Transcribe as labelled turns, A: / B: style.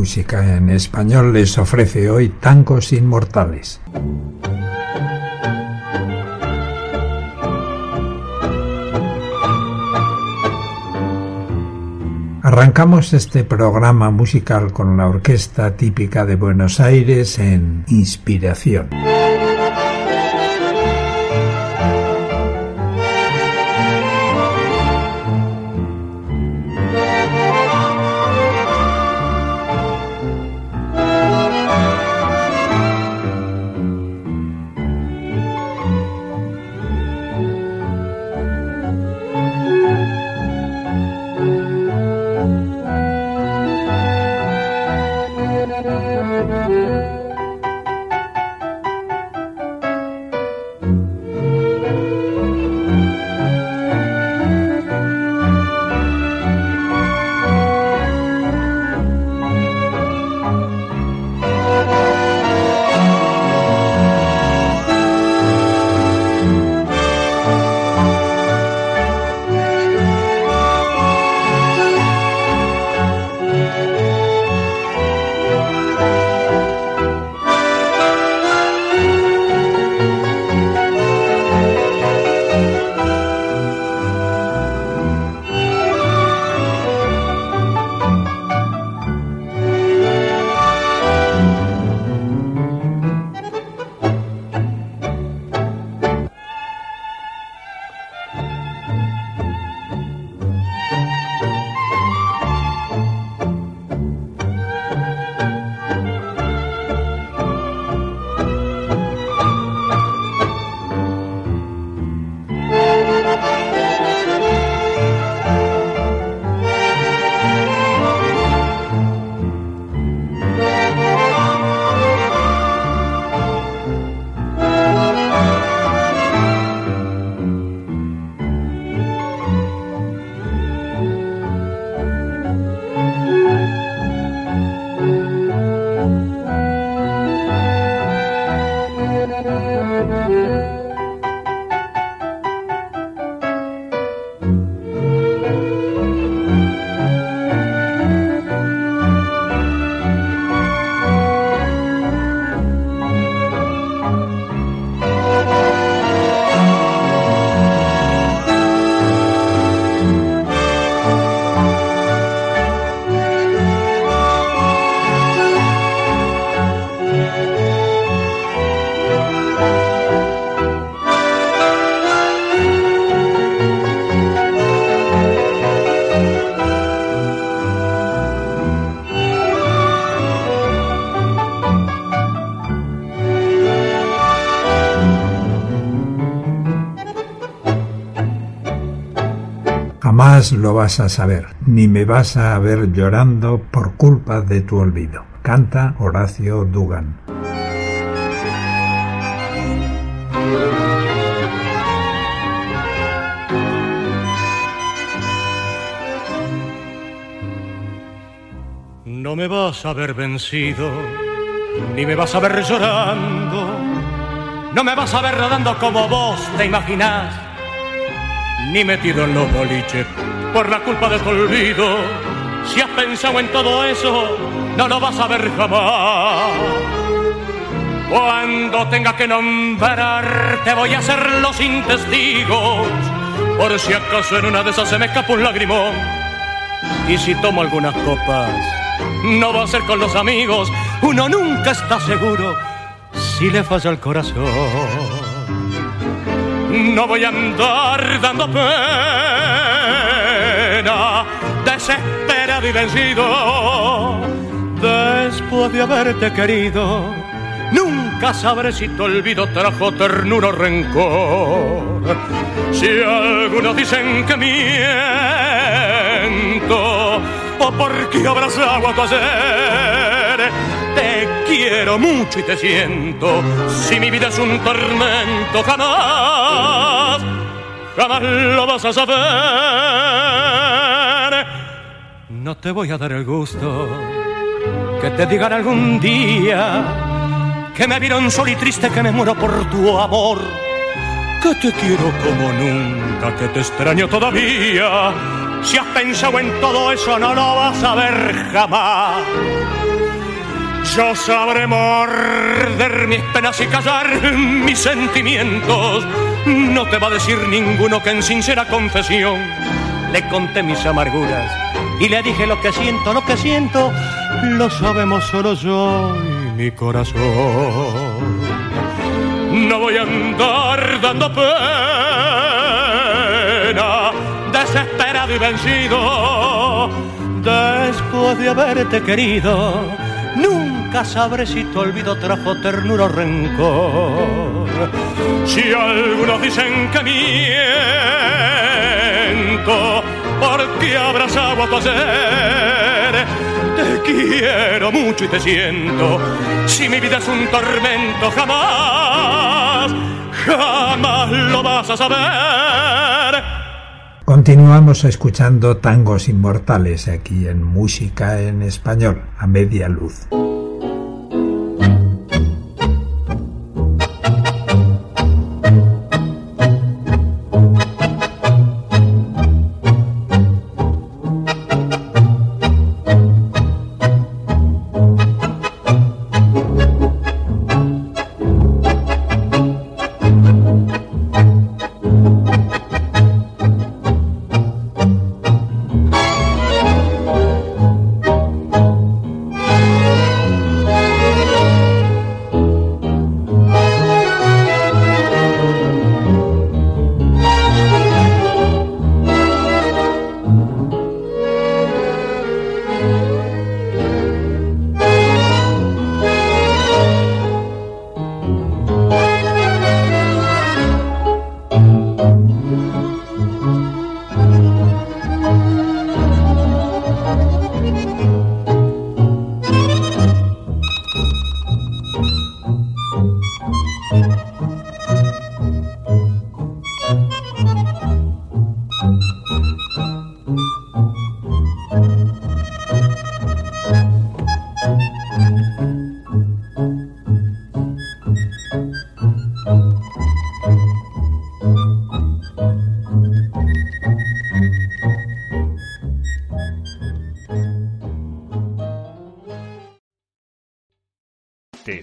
A: Música en Español les ofrece hoy Tangos Inmortales. Arrancamos este programa musical con la orquesta típica de Buenos Aires en Inspiración. Música Lo vas a saber, ni me vas a ver llorando por culpa de tu olvido. Canta Horacio Dugan.
B: No me vas a ver vencido, ni me vas a ver llorando, no me vas a ver rodando como vos te imaginás ni metido en los boliches por la culpa de tu olvido. Si has pensado en todo eso, no lo vas a ver jamás. Cuando tenga que nombrar, te voy a hacerlo sin testigos. Por si acaso en una de esas se me escapa un lagrimón. Y si tomo algunas copas, no va a ser con los amigos. Uno nunca está seguro si le falla el corazón. No voy a andar dando pena, desesperado y vencido. Después de haberte querido, nunca sabré si tu olvido trajo ternura o rencor. Si algunos dicen que miento, o porque abrazaba tu ayer, quiero mucho y te siento. Si mi vida es un tormento, jamás, jamás lo vas a saber. No te voy a dar el gusto que te digan algún día que me vieron solo y triste, que me muero por tu amor. Que te quiero como nunca, que te extraño todavía Si has pensado en todo eso, no lo vas a ver jamás. Yo sabré morder mis penas y callar mis sentimientos. No te va a decir ninguno que en sincera confesión le conté mis amarguras y le dije lo que siento, lo que siento, lo sabemos solo yo y mi corazón. No voy a andar dando pena, desesperado y vencido, después de haberte querido. Nunca si tu olvido trajo ternura o rencor. Si algunos dicen que miento, porque abrazado a tu ayer. Te quiero mucho y te siento. Si mi vida es un tormento, jamás, jamás lo vas a saber.
A: Continuamos escuchando tangos inmortales aquí en Música en Español, a media luz.